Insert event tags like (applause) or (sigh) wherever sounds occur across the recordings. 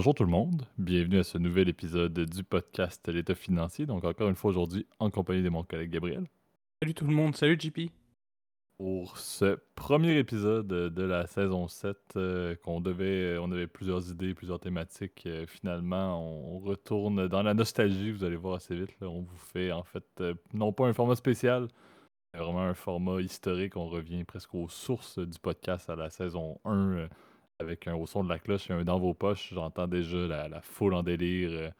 Bonjour tout le monde, bienvenue à ce nouvel épisode du podcast L'État financier. Donc encore une fois aujourd'hui en compagnie de mon collègue Gabriel. Salut tout le monde, salut JP. Pour ce premier épisode de la saison 7, euh, qu'on devait, on avait plusieurs idées, plusieurs thématiques. Euh, finalement, on, retourne dans la nostalgie, vous allez voir assez vite. On vous fait en fait euh, non pas un format spécial, mais vraiment un format historique. On revient presque aux sources du podcast à la saison 1 avec un au son de la cloche et un dans vos poches. J'entends déjà la, foule en délire euh,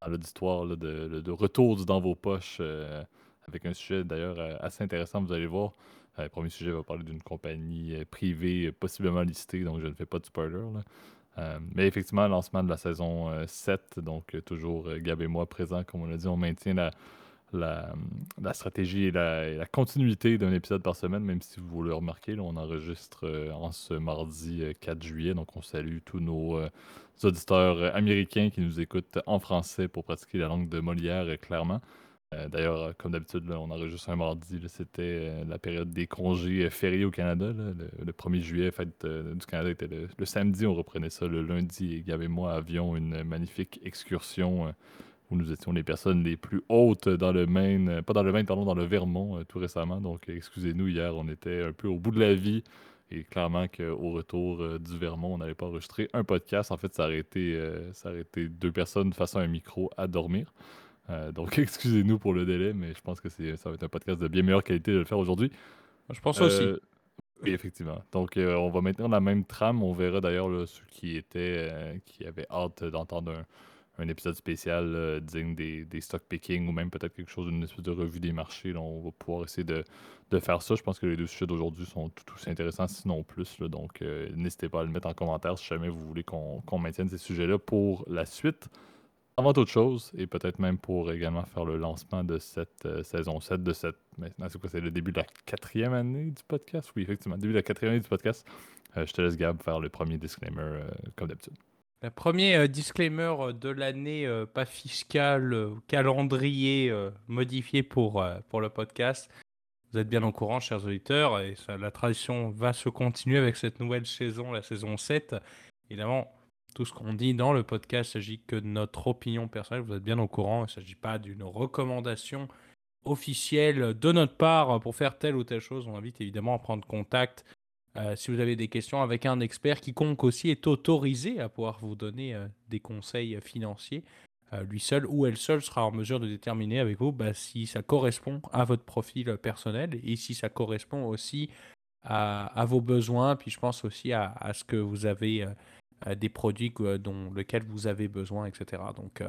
dans l'auditoire de, de, retour du dans vos poches euh, avec un sujet d'ailleurs euh, assez intéressant, vous allez voir. le premier sujet va parler d'une compagnie privée possiblement listée, donc je ne fais pas de spoiler. mais effectivement, lancement de la saison 7, donc toujours Gab et moi présents, comme on l'a dit, on maintient la, la, stratégie et la, continuité d'un épisode par semaine, même si vous le remarquez, on enregistre euh, en ce mardi 4 euh, juillet. Donc, on salue tous nos euh, auditeurs américains qui nous écoutent en français pour pratiquer la langue de Molière, clairement. D'ailleurs, comme d'habitude, on enregistre un mardi. C'était la période des congés fériés au Canada. Le, 1er juillet, fête du Canada était le, le, samedi. On reprenait ça le lundi. Et Gab et moi avions une magnifique excursion où nous étions les personnes les plus hautes dans le Maine, euh, pas dans le Maine, pardon, dans le Vermont euh, tout récemment. Donc, excusez-nous, hier, on était un peu au bout de la vie. Et clairement qu'au retour euh, du Vermont, on n'allait pas enregistrer un podcast. En fait, ça aurait été, ça aurait été deux personnes face à un micro à dormir. donc, (laughs) excusez-nous pour le délai, mais je pense que ça va être un podcast de bien meilleure qualité de le faire aujourd'hui. Je pense aussi. Oui, effectivement. Donc, on va maintenir la même trame. On verra d'ailleurs ceux qui étaient, qui avaient hâte d'entendre un, un épisode spécial euh, digne des, des, stock picking ou même peut-être quelque chose, d'une espèce de revue des marchés. on va pouvoir essayer de, faire ça. Je pense que les deux sujets d'aujourd'hui sont tout aussi intéressants, sinon plus. donc, euh, n'hésitez pas à le mettre en commentaire si jamais vous voulez qu'on maintienne ces sujets-là pour la suite. Avant toute chose, et peut-être même pour également faire le lancement de cette euh, saison 7, de cette. Maintenant, c'est quoi C'est le début de la quatrième année du podcast? Oui, effectivement, début de la quatrième année du podcast. je te laisse, Gab, faire le premier disclaimer comme d'habitude. Premier euh, disclaimer euh, de l'année, euh, pas fiscal, calendrier modifié pour, pour le podcast. Vous êtes bien au courant, chers auditeurs, et la tradition va se continuer avec cette nouvelle saison, la saison 7. Évidemment, tout ce qu'on dit dans le podcast s'agit que de notre opinion personnelle. Vous êtes bien au courant, il ne s'agit pas d'une recommandation officielle de notre part pour faire telle ou telle chose. On invite évidemment à prendre contact euh, si vous avez des questions avec un expert, quiconque aussi est autorisé à pouvoir vous donner euh, des conseils financiers. Euh, lui seul ou elle seule sera en mesure de déterminer avec vous bah, si ça correspond à votre profil personnel et si ça correspond aussi à, vos besoins. Puis je pense aussi à, ce que vous avez des produits dont lesquels vous avez besoin, etc. Donc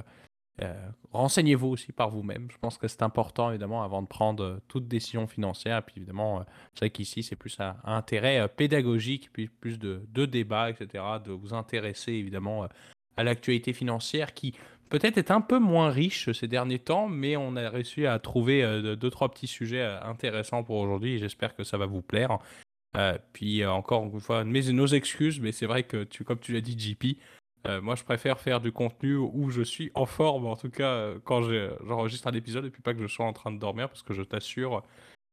euh, renseignez-vous aussi par vous-même. Je pense que c'est important, évidemment, avant de prendre euh, toute décision financière. Puis, évidemment, euh, c'est vrai qu'ici, c'est plus un, intérêt pédagogique, puis plus de, de débat, etc., de vous intéresser, évidemment, à l'actualité financière qui peut-être est un peu moins riche ces derniers temps, mais on a réussi à trouver deux, trois petits sujets intéressants pour aujourd'hui et j'espère que ça va vous plaire. puis encore une fois, mais nos excuses, mais c'est vrai que tu, comme tu l'as dit, JP, euh, moi, je préfère faire du contenu où je suis en forme, en tout cas euh, quand j'enregistre un épisode, et puis pas que je sois en train de dormir, parce que je t'assure,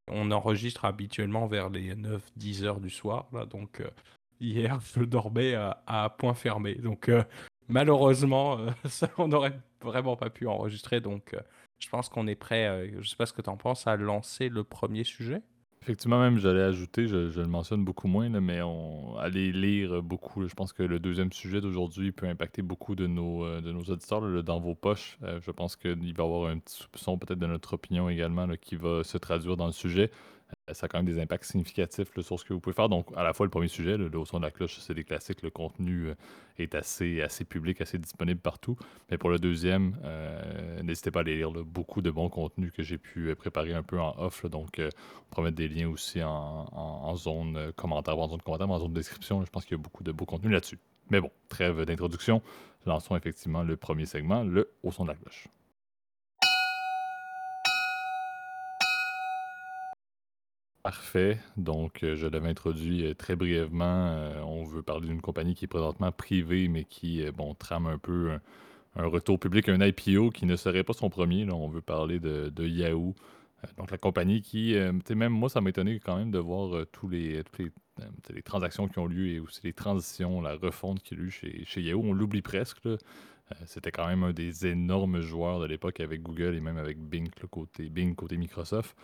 on enregistre habituellement vers les 9-10 heures du soir. Là, donc, euh, hier, (laughs) je dormais à, point fermé. Donc, malheureusement, (laughs) ça, on n'aurait vraiment pas pu enregistrer. Donc, je pense qu'on est prêt, je sais pas ce que tu en penses, à lancer le premier sujet. Effectivement, même, j'allais ajouter, je, le mentionne beaucoup moins, mais on allez lire beaucoup. Je pense que le deuxième sujet d'aujourd'hui peut impacter beaucoup de nos, euh, de nos auditeurs, dans vos poches. Euh, je pense qu'il va y avoir un petit soupçon peut-être de notre opinion également qui va se traduire dans le sujet. Euh, ça a quand même des impacts significatifs sur ce que vous pouvez faire. Donc, à la fois, le premier sujet, le, au son de la cloche, c'est des classiques. Le contenu euh, est assez, assez public, assez disponible partout. Mais pour le deuxième, euh, n'hésitez pas à aller lire beaucoup de bons contenus que j'ai pu préparer un peu en off. donc, on pourra mettre des liens aussi en, zone commentaire, en zone commentaire, en zone description. Je pense qu'il y a beaucoup de beaux contenus là-dessus. Mais bon, trêve d'introduction. Lançons effectivement le premier segment, le au son de la cloche. Parfait. Donc, euh, je l'avais introduit euh, très brièvement. Euh, on veut parler d'une compagnie qui est présentement privée, mais qui, bon, trame un peu un, retour public, un IPO qui ne serait pas son premier. On veut parler de, Yahoo. donc la compagnie qui, même moi, ça m'a étonné quand même de voir tous les, les, transactions qui ont lieu et aussi les transitions, la refonte qu'il y a eu chez, chez Yahoo. On l'oublie presque. C'était quand même un des énormes joueurs de l'époque avec Google et même avec Bing, côté, Bing côté Microsoft.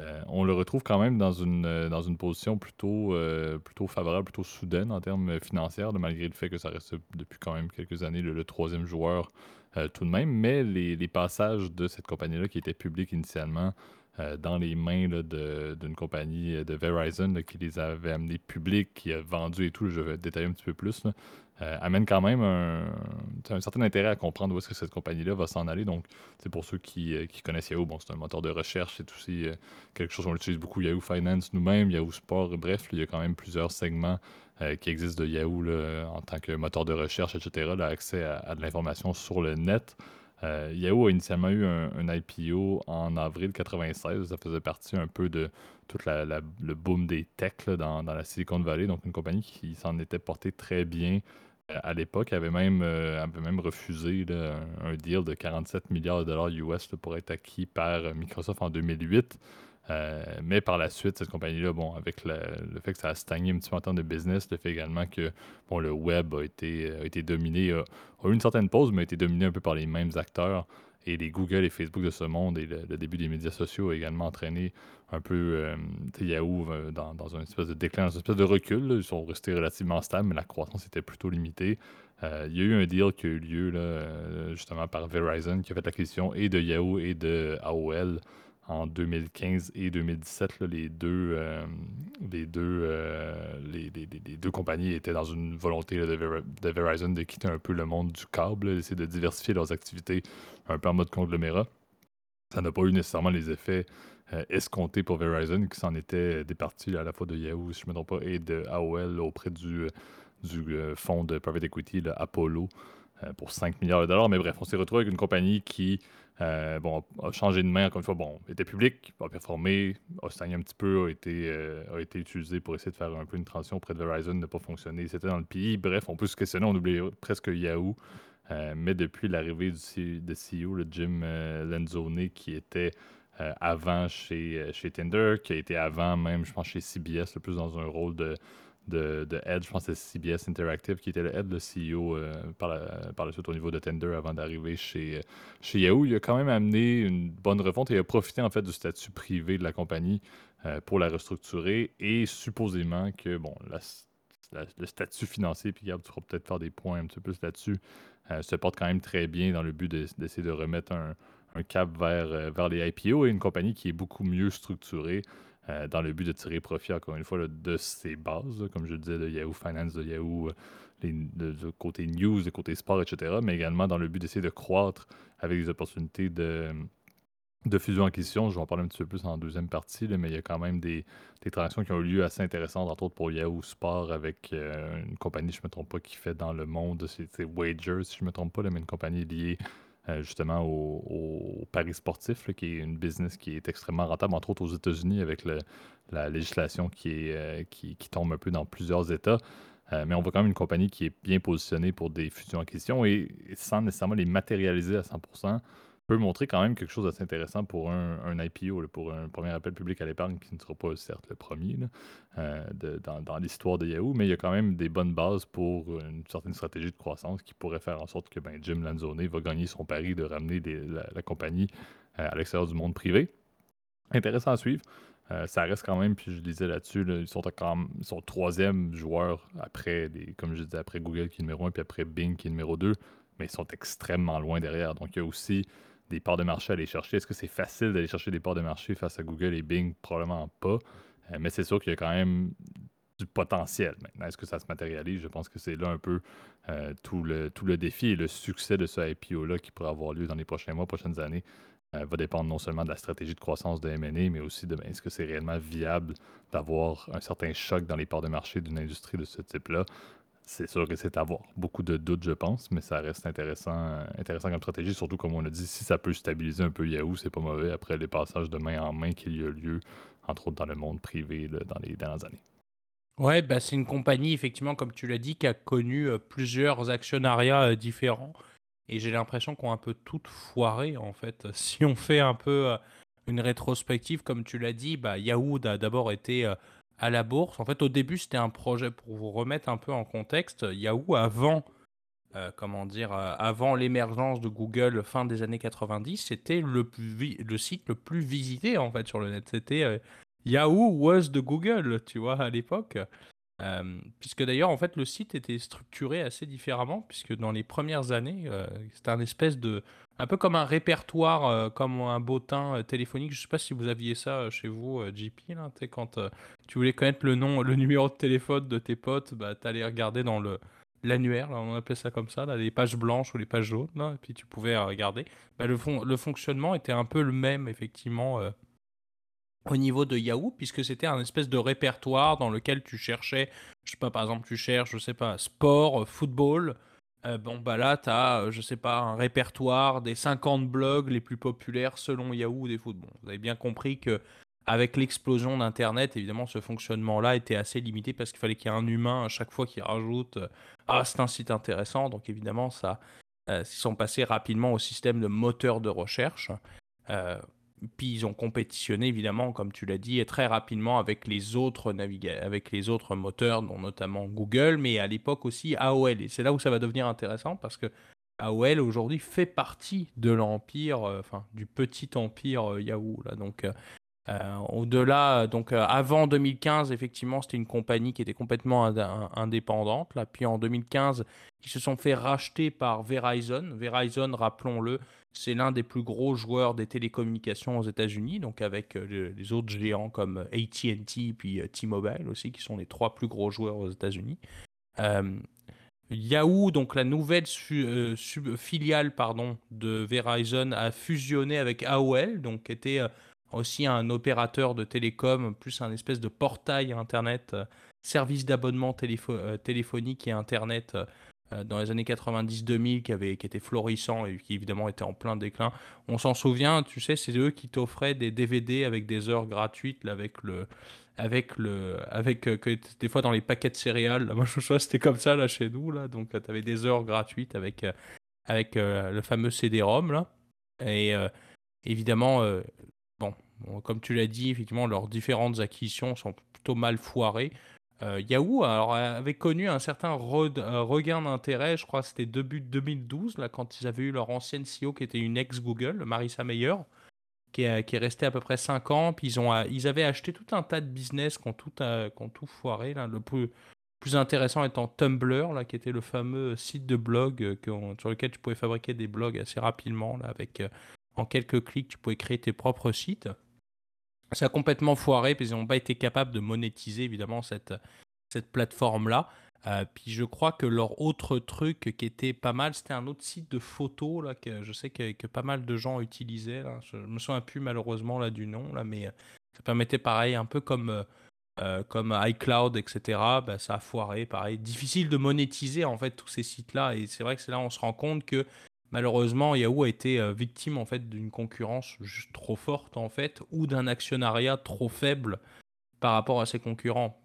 Euh, on le retrouve quand même dans une, euh, position plutôt, euh, plutôt favorable, plutôt soudaine en termes financiers, malgré le fait que ça reste depuis quand même quelques années le, troisième joueur tout de même. Mais les, passages de cette compagnie-là qui était publique initialement dans les mains d'une compagnie de Verizon qui les avait amenés publics, qui a vendu et tout, je vais détailler un petit peu plus, euh, amène quand même un, certain intérêt à comprendre où est-ce que cette compagnie-là va s'en aller. Donc, pour ceux qui, euh, connaissent Yahoo, bon, c'est un moteur de recherche, c'est aussi euh, quelque chose qu'on utilise beaucoup, Yahoo Finance nous-mêmes, Yahoo Sport, bref, il y a quand même plusieurs segments qui existent de Yahoo en tant que moteur de recherche, etc., l'accès à, de l'information sur le net. Yahoo a initialement eu un, IPO en avril 96. Ça faisait partie un peu de tout le boom des techs dans, la Silicon Valley. Donc, une compagnie qui s'en était portée très bien à l'époque, avait même, euh, avait même refusé un, deal de 47 milliards de dollars US pour être acquis par Microsoft en 2008. Euh, mais par la suite, cette compagnie-là, bon, avec le, fait que ça a stagné un petit peu en termes de business, le fait également que bon, le web a été, a été dominé, a, eu une certaine pause, mais a été dominé un peu par les mêmes acteurs. Et les Google et Facebook de ce monde et le, début des médias sociaux ont également entraîné un peu euh, Yahoo euh, dans, dans une espèce de déclin, dans une espèce de recul. Ils sont restés relativement stables, mais la croissance était plutôt limitée. Euh, il y a eu un deal qui a eu lieu justement par Verizon qui a fait l'acquisition et de Yahoo et de AOL en 2015 et 2017, les deux, les, deux, les, deux compagnies étaient dans une volonté de, Verizon de quitter un peu le monde du câble, d'essayer de diversifier leurs activités un peu en mode conglomérat. Ça n'a pas eu nécessairement les effets euh, escomptés pour Verizon, qui s'en était départi à la fois de Yahoo, si je ne me trompe pas, et de AOL auprès du, du euh, fonds de private equity, Apollo, euh, pour 5 milliards de dollars. Mais bref, on s'est retrouvé avec une compagnie qui bon, a changé de main, encore une fois, bon, était publique, a performé, a stagné un petit peu, a été, a été utilisé pour essayer de faire un peu une transition auprès de Verizon, n'a pas fonctionné, c'était dans le pays. Bref, on peut se questionner, on oublie presque Yahoo. Euh, mais depuis l'arrivée du de CEO, le Jim euh, Lenzone, qui était euh, avant chez, chez Tinder, qui a été avant même, je pense, chez CBS, le plus dans un rôle de, de, de head, je pense que c'est CBS Interactive, qui était le head, le CEO par, la, par la suite au niveau de Tinder avant d'arriver chez, chez Yahoo. Il a quand même amené une bonne refonte et a profité en fait du statut privé de la compagnie pour la restructurer et supposément que, bon, le statut financier, puis Gab, tu feras peut-être faire des points un petit peu plus là-dessus, euh, se porte quand même très bien dans le but d'essayer de, remettre un, cap vers, euh, vers les IPO et une compagnie qui est beaucoup mieux structurée euh, dans le but de tirer profit, encore une fois, de ses bases, comme je le disais, de Yahoo Finance, de Yahoo, de, côté news, de côté sport, etc., mais également dans le but d'essayer de croître avec des opportunités de, de fusion-acquisition. Je vais en parler un petit peu plus en deuxième partie, mais il y a quand même des, transactions qui ont eu lieu assez intéressantes, entre autres pour Yahoo Sport avec euh, une compagnie, je ne me trompe pas, qui fait dans le monde, c'est Wagers, si je ne me trompe pas, mais une compagnie liée euh, justement au, paris sportif, qui est une business qui est extrêmement rentable, entre autres aux États-Unis avec la législation euh, qui, tombe un peu dans plusieurs États. mais on voit quand même une compagnie qui est bien positionnée pour des fusions-acquisitions et, et sans nécessairement les matérialiser à 100% peut montrer quand même quelque chose d'assez intéressant pour un, IPO, pour un premier appel public à l'épargne qui ne sera pas certes le premier euh, dans, l'histoire de Yahoo, mais il y a quand même des bonnes bases pour une certaine stratégie de croissance qui pourrait faire en sorte que ben, Jim Lanzone va gagner son pari de ramener la, compagnie euh, à l'extérieur du monde privé. Intéressant à suivre. Euh, ça reste quand même, puis je disais là-dessus, ils, sont ils sont troisième joueur après, comme je disais, après Google qui est numéro un, puis après Bing qui est numéro 2, mais ils sont extrêmement loin derrière. Donc il y a aussi des parts de marché à aller chercher? Est-ce que c'est facile d'aller chercher des parts de marché face à Google et Bing? Probablement pas. Euh, mais c'est sûr qu'il y a quand même du potentiel. Maintenant, est-ce que ça se matérialise? Je pense que c'est là un peu euh, tout, le, tout le défi et le succès de ce IPO-là qui pourrait avoir lieu dans les prochains mois, prochaines années. Euh, va dépendre non seulement de la stratégie de croissance de M&A, mais aussi de ben, est-ce que c'est réellement viable d'avoir un certain choc dans les parts de marché d'une industrie de ce type-là? C'est sûr que c'est avoir beaucoup de doutes, je pense, mais ça reste intéressant, intéressant comme stratégie, surtout comme on a dit, si ça peut stabiliser un peu Yahoo, c'est pas mauvais après les passages de main en main qu'il y a lieu, entre autres dans le monde privé dans les dernières années. Ouais, bah c'est une compagnie, effectivement, comme tu l'as dit, qui a connu euh, plusieurs actionnariats euh, différents. Et j'ai l'impression qu'on a un peu tout foiré, en fait. (laughs) Si on fait un peu euh, une rétrospective, comme tu l'as dit, bah, Yahoo a d'abord été à la bourse. En fait, au début, c'était un projet pour vous remettre un peu en contexte. Yahoo, avant, comment dire, avant l'émergence de Google fin des années 90, c'était le, le site le plus visité en fait sur le net. C'était Yahoo was de Google, tu vois, à l'époque. Euh, puisque d'ailleurs, en fait, le site était structuré assez différemment, puisque dans les premières années, euh, c'était un espèce de. Un peu comme un répertoire, euh, comme un bottin téléphonique. Je sais pas si vous aviez ça chez vous, JP, là, quand tu voulais connaître le nom, le (laughs) numéro de téléphone de tes potes, bah, tu allais regarder dans le. L'annuaire, on appelait ça comme ça, là, les pages blanches ou les pages jaunes, et puis tu pouvais regarder. Bah, le, le fonctionnement était un peu le même, effectivement, au niveau de Yahoo, puisque c'était un espèce de répertoire dans lequel tu cherchais, je sais pas, par exemple, tu cherches, je sais pas, sport, football. Euh, bon, bah là, tu as, euh, je sais pas, un répertoire des 50 blogs les plus populaires selon Yahoo des footballs. Vous avez bien compris que avec l'explosion d'Internet, évidemment, ce fonctionnement-là était assez limité parce qu'il fallait qu'il y ait un humain à chaque fois qui rajoute euh, Ah, c'est un site intéressant. Donc, évidemment, ça, ils sont passés rapidement au système de moteur de recherche. Puis ils ont compétitionné évidemment, comme tu l'as dit, très rapidement avec les autres avec les autres moteurs, dont notamment Google, mais à l'époque aussi AOL. Et c'est là où ça va devenir intéressant parce que AOL aujourd'hui fait partie de l'empire, euh, enfin du petit empire euh, Yahoo. Là. Donc euh, au-delà, donc euh, avant 2015, effectivement, c'était une compagnie qui était complètement indépendante. Là. Puis en 2015, ils se sont fait racheter par Verizon. Verizon, rappelons-le, c'est l'un des plus gros joueurs des télécommunications aux États-Unis, donc avec euh, les autres géants comme AT&T puis T-Mobile aussi, qui sont les trois plus gros joueurs aux États-Unis. Yahoo, donc la nouvelle filiale pardon, de Verizon, a fusionné avec AOL, donc était aussi un opérateur de télécom, plus un espèce de portail Internet, euh, service d'abonnement euh, téléphonique et Internet euh, dans les années 90-2000 qui, qui était florissant et qui évidemment était en plein déclin. On s'en souvient, tu sais, c'est eux qui t'offraient des DVD avec des heures gratuites, avec le... Avec le, avec des fois dans les paquets de céréales, moi je crois c'était comme ça là chez nous là, donc tu avais des heures gratuites avec avec le fameux CD-ROM là, et évidemment bon, comme tu l'as dit, effectivement, leurs différentes acquisitions sont plutôt mal foirées. Euh, Yahoo alors, avait connu un certain regain d'intérêt, je crois c'était début 2012, là, quand ils avaient eu leur ancienne CEO qui était une ex-Google, Marissa Mayer, qui est, restée à peu près 5 ans. Puis ils, ont, ils avaient acheté tout un tas de business qui ont tout, euh, tout foiré. Le plus, intéressant étant Tumblr, là, qui était le fameux site de blog euh, sur lequel tu pouvais fabriquer des blogs assez rapidement, là, avec en quelques clics, tu pouvais créer tes propres sites. Ça a complètement foiré parce qu'ils n'ont pas été capables de monétiser évidemment cette, cette plateforme-là. Euh, puis je crois que leur autre truc qui était pas mal, c'était un autre site de photos là, que je sais que, pas mal de gens utilisaient. Je me souviens plus malheureusement là, du nom, là, mais euh, ça permettait pareil, un peu comme, euh, comme iCloud, etc. Bah, ça a foiré, pareil. Difficile de monétiser en fait tous ces sites-là. Et c'est vrai que c'est là où on se rend compte que malheureusement, Yahoo a été euh, victime en fait d'une concurrence juste trop forte en fait, ou d'un actionnariat trop faible par rapport à ses concurrents.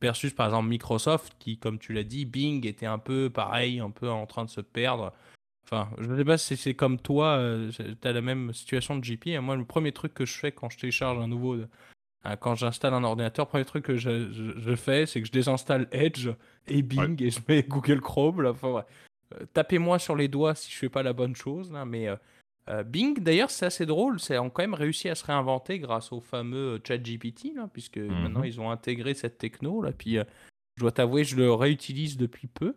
Versus par exemple Microsoft, qui, comme tu l'as dit, Bing était un peu pareil, un peu en train de se perdre. Enfin, je ne sais pas si c'est comme toi, euh, tu as la même situation de JP. moi, le premier truc que je fais quand je télécharge un nouveau. Euh, quand j'installe un ordinateur, le premier truc que je, fais, c'est que je désinstalle Edge et Bing et je mets Google Chrome. Là. Enfin, tapez-moi sur les doigts si je fais pas la bonne chose, mais euh, euh, Bing, d'ailleurs, c'est assez drôle. Ils ont quand même réussi à se réinventer grâce au fameux ChatGPT, puisque mhm. maintenant ils ont intégré cette techno. Là, puis, je dois t'avouer, je le réutilise depuis peu.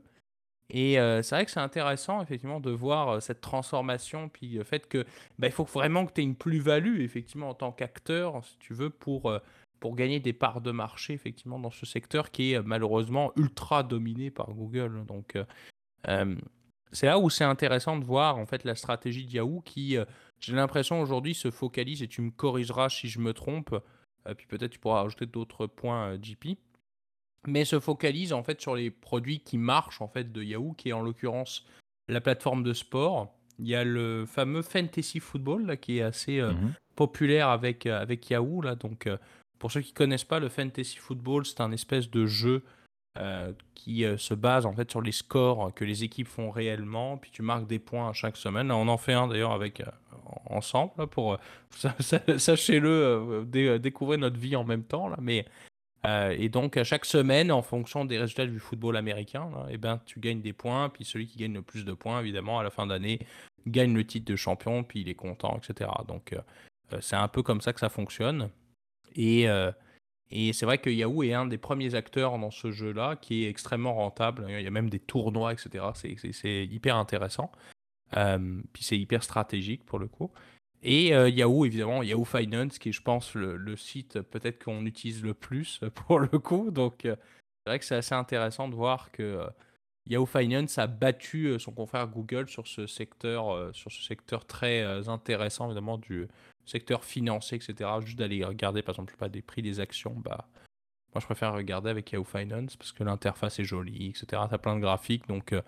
Et c'est vrai que c'est intéressant, effectivement, de voir cette transformation, puis le fait que bah, il faut vraiment que tu aies une plus-value, effectivement, en tant qu'acteur, si tu veux, pour, pour gagner des parts de marché, effectivement, dans ce secteur qui est malheureusement ultra dominé par Google. Donc, euh, c'est là où c'est intéressant de voir en fait la stratégie de Yahoo qui, euh, j'ai l'impression aujourd'hui, se focalise et tu me corrigeras si je me trompe. Euh, puis peut-être tu pourras ajouter d'autres points, JP. Mais se focalise en fait sur les produits qui marchent en fait de Yahoo, qui est en l'occurrence la plateforme de sport. Il y a le fameux Fantasy Football là, qui est assez mhm. populaire avec, avec Yahoo. Là. Donc, pour ceux qui ne connaissent pas, le Fantasy Football, c'est un espèce de jeu euh, qui euh, se base en fait sur les scores que les équipes font réellement, puis tu marques des points chaque semaine. on en fait un d'ailleurs avec, euh, ensemble pour (laughs) sachez-le découvrir notre vie en même temps là. Mais et donc à chaque semaine en fonction des résultats du football américain et eh ben tu gagnes des points. Puis celui qui gagne le plus de points évidemment à la fin d'année gagne le titre de champion. Puis il est content etc donc c'est un peu comme ça que ça fonctionne. Et et c'est vrai que Yahoo est un des premiers acteurs dans ce jeu-là qui est extrêmement rentable. Il y a même des tournois, etc. C'est hyper intéressant. Euh, puis c'est hyper stratégique pour le coup. Et euh, Yahoo, évidemment, Yahoo Finance, qui est, je pense, le, site peut-être qu'on utilise le plus (laughs) pour le coup. Donc, euh, c'est vrai que c'est assez intéressant de voir que Yahoo Finance a battu son confrère Google sur ce secteur, sur ce secteur très intéressant, évidemment, du, secteur financier, etc. Juste d'aller regarder, par exemple, pas des prix des actions, bah, moi je préfère regarder avec Yahoo Finance parce que l'interface est jolie, etc. T'as plein de graphiques, donc euh,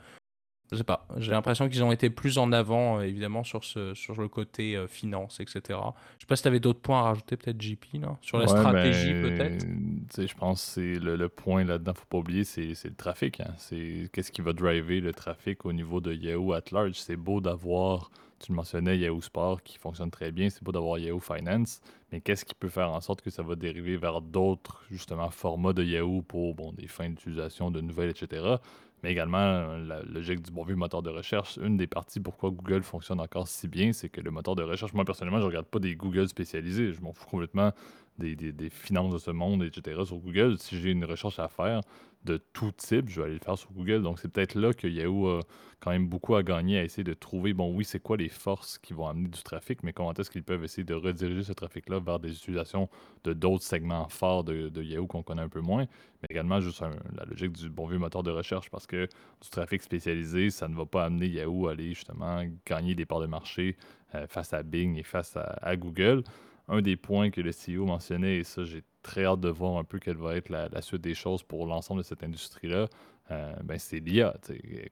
je sais pas. J'ai l'impression qu'ils ont été plus en avant, euh, évidemment, sur, ce, sur le côté euh, finance, etc. Je sais pas si tu avais d'autres points à rajouter, peut-être JP, non Sur la stratégie, ben, peut-être Je pense que c'est le, point là-dedans, faut pas oublier, c'est le trafic. Hein. C'est qu'est-ce qui va driver le trafic au niveau de Yahoo at large? C'est beau d'avoir tu le mentionnais, Yahoo Sport qui fonctionne très bien, c'est pas d'avoir Yahoo Finance, mais qu'est-ce qui peut faire en sorte que ça va dériver vers d'autres, justement, formats de Yahoo pour bon, des fins d'utilisation de nouvelles, etc. Mais également, la logique du bon vieux moteur de recherche. Une des parties pourquoi Google fonctionne encore si bien, c'est que le moteur de recherche, moi personnellement, je regarde pas des Google spécialisés. Je m'en fous complètement des, des, finances de ce monde, etc. sur Google. Si j'ai une recherche à faire, de tout type, je vais aller le faire sur Google. Donc, c'est peut-être là que Yahoo a quand même beaucoup à gagner à essayer de trouver, bon, oui, c'est quoi les forces qui vont amener du trafic, mais comment est-ce qu'ils peuvent essayer de rediriger ce trafic-là vers des utilisations de d'autres segments forts de, Yahoo qu'on connaît un peu moins, mais également juste la logique du bon vieux moteur de recherche, parce que du trafic spécialisé, ça ne va pas amener Yahoo à aller justement gagner des parts de marché euh, face à Bing et face à Google un des points que le CEO mentionnait, et ça, j'ai très hâte de voir un peu quelle va être la, suite des choses pour l'ensemble de cette industrie-là, euh, ben c'est l'IA.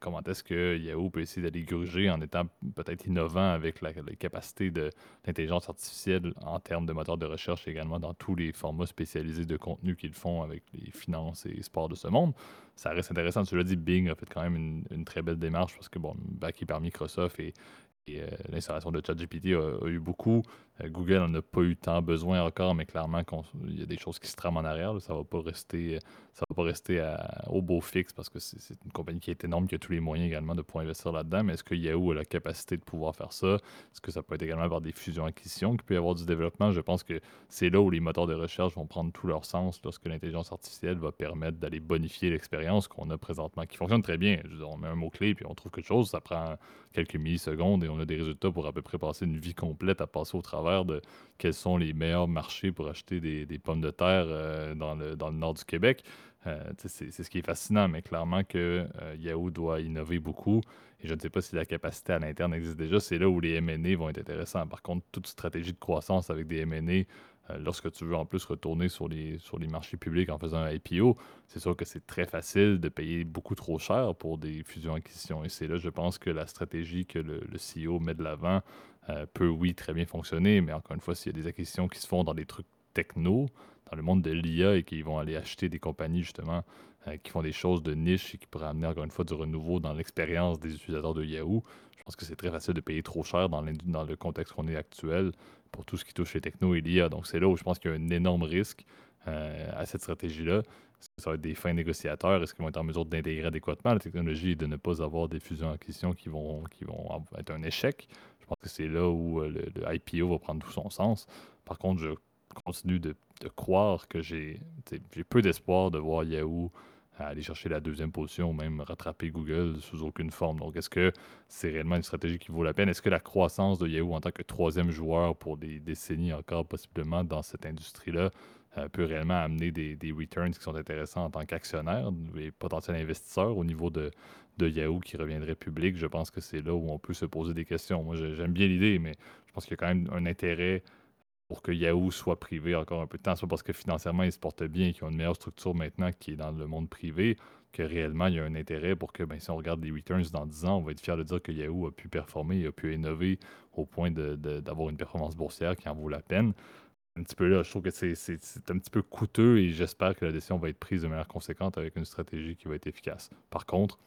Comment est-ce que Yahoo peut essayer d'aller gruger en étant peut-être innovant avec la, capacité de l'intelligence artificielle en termes de moteur de recherche également dans tous les formats spécialisés de contenu qu'ils font avec les finances et sports de ce monde? Ça reste intéressant. Tu l'as dit, Bing a fait quand même une, très belle démarche parce que, bon, backé par Microsoft et euh, l'installation de ChatGPT a, eu beaucoup. Euh, Google n'en a pas eu tant besoin encore, mais clairement, il y a des choses qui se trament en arrière. Ça ne va pas rester, ça va pas rester au beau fixe parce que c'est une compagnie qui est énorme, qui a tous les moyens également de pouvoir investir là-dedans. Mais est-ce que Yahoo a la capacité de pouvoir faire ça? Est-ce que ça peut être également par des fusions-acquisitions qu'il peut y avoir du développement? Je pense que c'est là où les moteurs de recherche vont prendre tout leur sens lorsque l'intelligence artificielle va permettre d'aller bonifier l'expérience qu'on a présentement, qui fonctionne très bien. on met un mot-clé puis on trouve quelque chose, ça prend quelques millisecondes et on a des résultats pour à peu près passer une vie complète à passer au de quels sont les meilleurs marchés pour acheter des, pommes de terre euh, dans, le, nord du Québec. Euh, c'est ce qui est fascinant, mais clairement que euh, Yahoo doit innover beaucoup. Et je ne sais pas si la capacité à l'interne existe déjà. C'est là où les M&A vont être intéressants. Par contre, toute stratégie de croissance avec des M&A, lorsque tu veux en plus retourner sur les, marchés publics en faisant un IPO, c'est sûr que c'est très facile de payer beaucoup trop cher pour des fusions-acquisitions. Et c'est là, je pense, que la stratégie que le CEO met de l'avant euh, peut, oui, très bien fonctionner, mais encore une fois, s'il y a des acquisitions qui se font dans des trucs techno, dans le monde de l'IA et qu'ils vont aller acheter des compagnies justement euh, qui font des choses de niche et qui pourraient amener encore une fois du renouveau dans l'expérience des utilisateurs de Yahoo, je pense que c'est très facile de payer trop cher dans, dans le contexte qu'on est actuel pour tout ce qui touche les techno et l'IA. Donc c'est là où je pense qu'il y a un énorme risque euh, à cette stratégie-là. Est-ce que ça va être des fins négociateurs? Est-ce qu'ils vont être en mesure d'intégrer adéquatement la technologie et de ne pas avoir des fusions-acquisitions qui vont, qui vont être un échec? Je pense que c'est là où euh, le, IPO va prendre tout son sens. Par contre, je continue de, croire que j'ai peu d'espoir de voir Yahoo aller chercher la deuxième position ou même rattraper Google sous aucune forme. Donc, est-ce que c'est réellement une stratégie qui vaut la peine? Est-ce que la croissance de Yahoo en tant que troisième joueur pour des décennies encore possiblement dans cette industrie-là euh, peut réellement amener des, des, returns qui sont intéressants en tant qu'actionnaire et potentiel investisseur au niveau de, de Yahoo qui reviendrait public, je pense que c'est là où on peut se poser des questions. Moi, j'aime bien l'idée, mais je pense qu'il y a quand même un intérêt pour que Yahoo soit privé encore un peu de temps, soit parce que financièrement, ils se portent bien, qu'ils ont une meilleure structure maintenant qui est dans le monde privé, que réellement, il y a un intérêt pour que, ben, si on regarde les returns dans 10 ans, on va être fier de dire que Yahoo a pu performer, a pu innover au point d'avoir une performance boursière qui en vaut la peine. Un petit peu là, je trouve que c'est un petit peu coûteux et j'espère que la décision va être prise de manière conséquente avec une stratégie qui va être efficace. Par contre,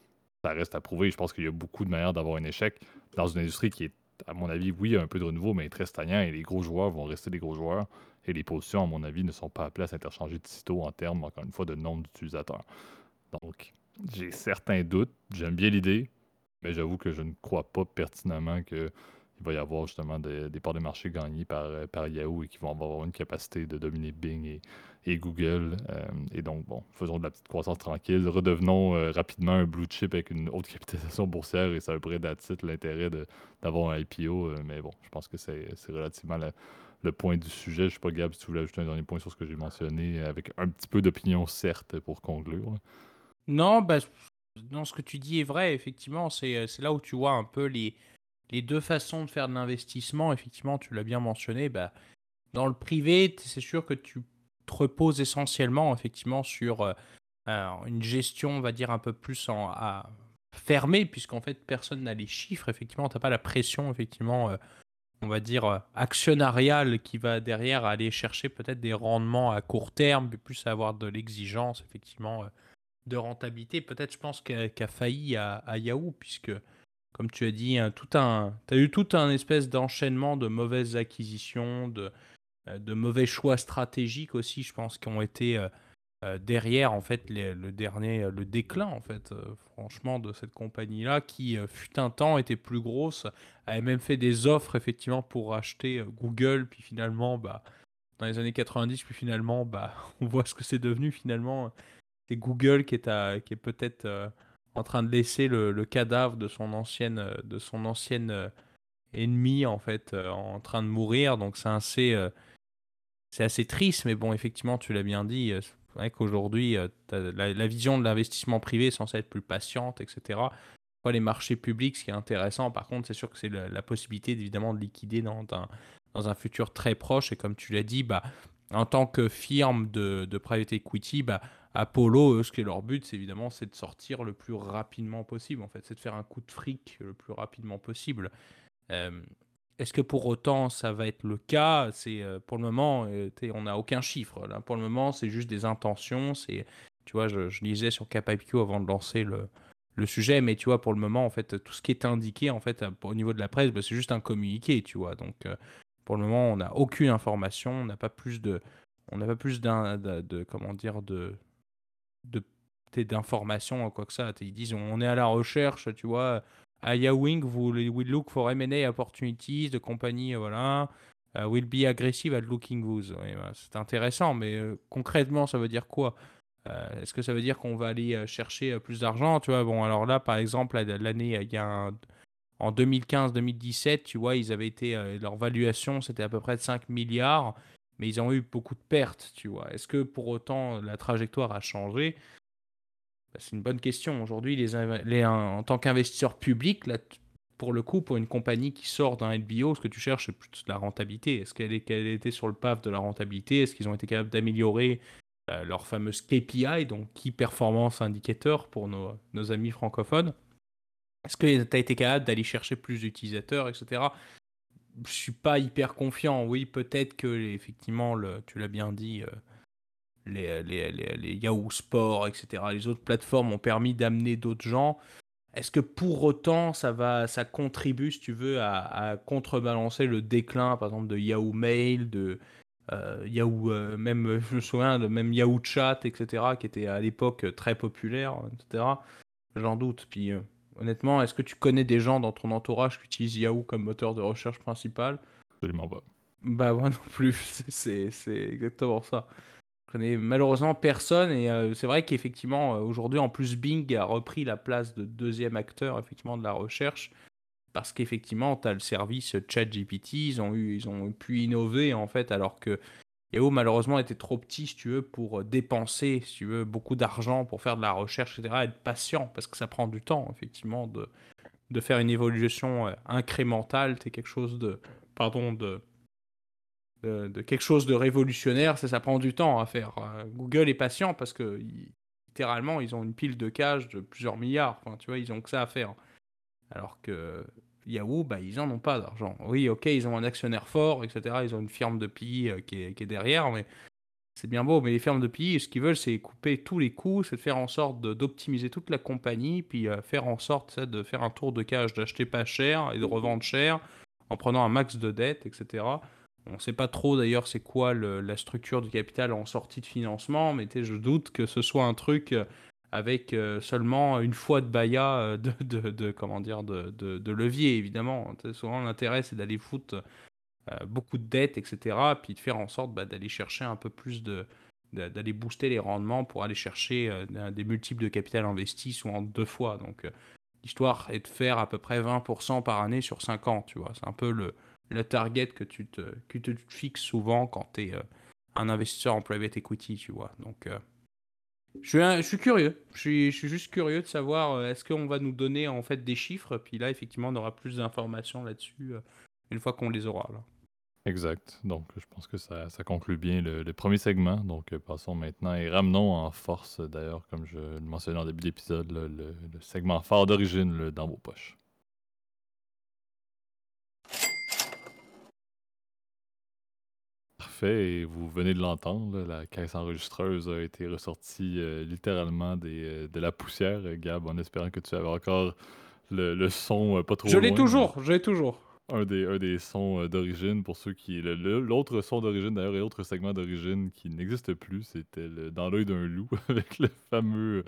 ça reste à prouver. Je pense qu'il y a beaucoup de manières d'avoir un échec dans une industrie qui est à mon avis, oui, un peu de renouveau, mais très stagnant et les gros joueurs vont rester des gros joueurs. Et les positions, à mon avis, ne sont pas à s'interchanger de sitôt en termes, encore une fois, de nombre d'utilisateurs. Donc, j'ai certains doutes. J'aime bien l'idée, mais j'avoue que je ne crois pas pertinemment qu'il va y avoir justement des, parts de marché gagnées par, par Yahoo et qu'ils vont avoir une capacité de dominer Bing et, Google. Euh, et donc, bon, faisons de la petite croissance tranquille. Redevenons euh, rapidement un blue chip avec une haute capitalisation boursière et ça a près titre l'intérêt d'avoir un IPO. Euh, mais bon, je pense que c'est relativement le point du sujet. Je ne sais pas, Gab, si tu voulais ajouter un dernier point sur ce que j'ai mentionné, avec un petit peu d'opinion, certes, pour conclure. Non, bah, non, ce que tu dis est vrai, effectivement. C'est là où tu vois un peu les, les deux façons de faire de l'investissement. Effectivement, tu l'as bien mentionné. Bah, dans le privé, c'est sûr que tu repose essentiellement effectivement sur euh, une gestion, on va dire, un peu plus en, à, fermée, puisqu'en fait, personne n'a les chiffres. Effectivement, tu n'as pas la pression, effectivement, euh, on va dire, euh, actionnariale qui va derrière aller chercher peut-être des rendements à court terme, plus avoir de l'exigence, effectivement, de rentabilité. Peut-être, je pense, qu'a failli à, Yahoo, puisque comme tu as dit, tout un, tu as eu tout un espèce d'enchaînement de mauvaises acquisitions, de, euh, de mauvais choix stratégiques aussi, je pense, qui ont été euh, euh, derrière en fait le dernier le déclin en fait franchement de cette compagnie là qui fut un temps était plus grosse avait même fait des offres effectivement pour acheter Google puis finalement bah dans les années 90 puis finalement bah (laughs) on voit ce que c'est devenu finalement. C'est Google qui est à, qui est peut-être en train de laisser le, le, cadavre de son ancienne de son ancienne ennemie en fait en train de mourir donc c'est assez c'est assez triste, mais bon, effectivement, tu l'as bien dit. Euh, c'est vrai qu'aujourd'hui, euh, la, vision de l'investissement privé est censée être plus patiente, etc. les marchés publics, ce qui est intéressant, par contre, c'est sûr que c'est la, possibilité évidemment de liquider dans un, dans un futur très proche. Et comme tu l'as dit, bah, en tant que firme de, de private equity, bah, Apollo, ce qui est leur but, c'est évidemment c'est de sortir le plus rapidement possible. En fait, c'est de faire un coup de fric le plus rapidement possible. Euh, est-ce que pour autant ça va être le cas? C'est euh, pour le moment, euh, on n'a aucun chiffre. Pour le moment, c'est juste des intentions. C'est, tu vois, je, lisais sur CapIQ avant de lancer le, sujet, mais tu vois, pour le moment, en fait, tout ce qui est indiqué, en fait, au niveau de la presse, bah, c'est juste un communiqué, tu vois. Donc, pour le moment, on n'a aucune information, on n'a pas plus de, on n'a pas plus d'un, de, comment dire, de, de d'informations quoi que ça. Ils disent on est à la recherche, tu vois, à Yahwing, we look for M&A opportunities, de compagnie, voilà. Uh, will be aggressive at looking those. Bah, c'est intéressant, mais euh, concrètement, ça veut dire quoi? Euh, Est-ce que ça veut dire qu'on va aller euh, chercher plus d'argent Tu vois, bon, alors là, par exemple, l'année, il y a en 2015-2017, tu vois, ils avaient été, leur valuation, c'était à peu près de 5 milliards, mais ils ont eu beaucoup de pertes, tu vois. Est-ce que pour autant la trajectoire a changé? Bah, c'est une bonne question. Aujourd'hui, en tant qu'investisseur public, là, pour le coup, pour une compagnie qui sort d'un LBO, ce que tu cherches, c'est plutôt de la rentabilité. Est-ce qu'elle était sur le path de la rentabilité? Est-ce qu'ils ont été capables d'améliorer euh, leur fameuse KPI, donc Key Performance Indicator pour nos amis francophones? Est-ce que tu as été capable d'aller chercher plus d'utilisateurs, etc. Je suis pas hyper confiant. Oui, peut-être que, effectivement, le, tu l'as bien dit, euh, les, les, les, Yahoo Sport, etc., les autres plateformes ont permis d'amener d'autres gens. Est-ce que pour autant ça va, ça contribue, si tu veux, à, contrebalancer le déclin, par exemple, de Yahoo Mail, de euh, Yahoo, euh, même, je me souviens, de même Yahoo Chat, etc., qui était à l'époque très populaire, etc. J'en doute. Puis, honnêtement, est-ce que tu connais des gens dans ton entourage qui utilisent Yahoo comme moteur de recherche principal? Absolument pas. Bah moi non plus, (laughs) c'est exactement ça. Je connais malheureusement personne et euh, c'est vrai qu'effectivement euh, aujourd'hui en plus Bing a repris la place de deuxième acteur effectivement de la recherche parce qu'effectivement tu as le service ChatGPT, ils ont eu ils ont pu innover en fait alors que Yahoo malheureusement était trop petit si tu veux pour dépenser si tu veux beaucoup d'argent pour faire de la recherche etc être patient parce que ça prend du temps effectivement de de faire une évolution euh, incrémentale, c'est quelque chose de pardon de de, quelque chose de révolutionnaire, ça, ça prend du temps à faire. Euh, Google est patient parce que littéralement, ils ont une pile de cash de plusieurs milliards. Tu vois, ils ont que ça à faire. Alors que Yahoo, bah, ils n'en ont pas d'argent. Oui, ok, ils ont un actionnaire fort, etc. Ils ont une firme de PI euh, qui, est, derrière, mais c'est bien beau. Mais les firmes de PI, ce qu'ils veulent, c'est couper tous les coûts, c'est de faire en sorte d'optimiser toute la compagnie, puis euh, faire en sorte de faire un tour de cash, d'acheter pas cher et de revendre cher en prenant un max de dette, etc. On ne sait pas trop d'ailleurs c'est quoi la structure du capital en sortie de financement, mais je doute que ce soit un truc euh, avec euh, seulement une fois de baya euh, de, comment dire de, de levier évidemment. souvent l'intérêt c'est d'aller foutre beaucoup de dettes, etc. Puis de faire en sorte bah, d'aller chercher un peu plus de d'aller booster les rendements pour aller chercher des multiples de capital investi soit en deux fois. Donc l'histoire est de faire à peu près 20% par année sur 5 ans, tu vois. C'est un peu le, target que tu te, que tu te fixes souvent quand tu es euh, un investisseur en private equity, tu vois. Donc, euh, je, suis curieux. Je suis, juste curieux de savoir euh, est-ce qu'on va nous donner en fait des chiffres, puis là, effectivement, on aura plus d'informations là-dessus une fois qu'on les aura. Là. Exact. Donc, je pense que ça, conclut bien le, premier segment. Donc, passons maintenant et ramenons en force, d'ailleurs, comme je le mentionnais en début d'épisode, le, le, segment phare d'origine dans vos poches. Et vous venez de l'entendre, la caisse enregistreuse a été ressortie euh, littéralement des, euh, de la poussière, Gab, en espérant que tu avais encore le, son euh, pas trop Je l'ai toujours, je l'ai toujours. Un des, un des sons d'origine, pour ceux qui... L'autre son d'origine, d'ailleurs, et l'autre segment d'origine qui n'existe plus, c'était Dans l'œil d'un loup, (laughs) avec le fameux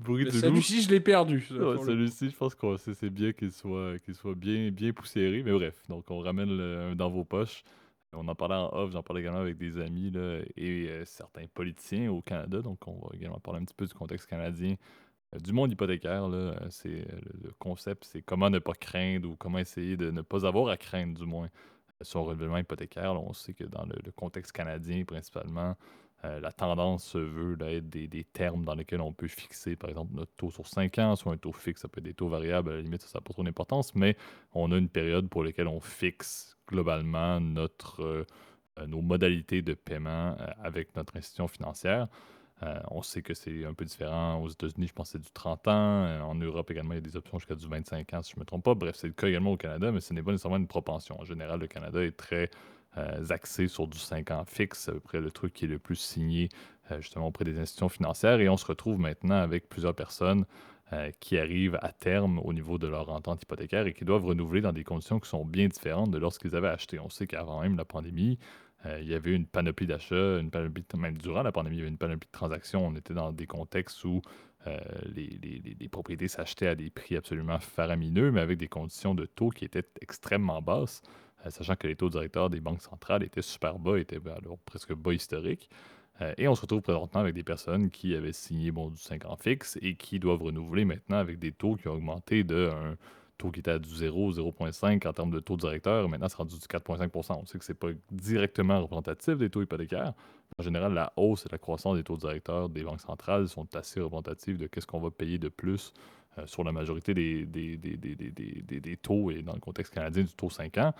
bruit du loup. Celui-ci, je l'ai perdu. celui-ci, je pense que c'est bien qu'il soit, qu'il soit bien, bien poussiéré, mais bref, donc on ramène un dans vos poches. On en parlait en off, j'en parlais également avec des amis et euh, certains politiciens au Canada. Donc, on va également parler un petit peu du contexte canadien, euh, du monde hypothécaire. Euh, le, concept, c'est comment ne pas craindre ou comment essayer de ne pas avoir à craindre, du moins, son renouvellement hypothécaire. on sait que dans le, contexte canadien, principalement, la tendance se veut d'être des, des, termes dans lesquels on peut fixer, par exemple, notre taux sur 5 ans, soit un taux fixe, ça peut être des taux variables, à la limite, ça n'a pas trop d'importance, mais on a une période pour laquelle on fixe globalement notre, euh, euh, nos modalités de paiement euh, avec notre institution financière. on sait que c'est un peu différent aux États-Unis, je pense que c'est du 30 ans. en Europe également, il y a des options jusqu'à du 25 ans, si je ne me trompe pas. Bref, c'est le cas également au Canada, mais ce n'est pas nécessairement une propension. En général, le Canada est très axé sur du 5 ans fixe, à peu près le truc qui est le plus signé justement auprès des institutions financières. Et on se retrouve maintenant avec plusieurs personnes euh, qui arrivent à terme au niveau de leur entente hypothécaire et qui doivent renouveler dans des conditions qui sont bien différentes de lorsqu'ils avaient acheté. On sait qu'avant même la pandémie, euh, il y avait une panoplie d'achats, une panoplie, même durant la pandémie, il y avait une panoplie de transactions. On était dans des contextes où euh, les, propriétés s'achetaient à des prix absolument faramineux, mais avec des conditions de taux qui étaient extrêmement basses, sachant que les taux directeurs des banques centrales étaient super bas, étaient alors presque bas historiques. Euh, et on se retrouve présentement avec des personnes qui avaient signé bon, du 5 ans fixe et qui doivent renouveler maintenant avec des taux qui ont augmenté d'un taux qui était à du 0, 0,5 en termes de taux directeur. Maintenant, c'est rendu du 4,5% On sait que ce n'est pas directement représentatif des taux hypothécaires. En général, la hausse et la croissance des taux directeurs des banques centrales sont assez représentatifs de ce qu'on va payer de plus euh, sur la majorité des, des, des, des, taux et dans le contexte canadien du taux 5 ans.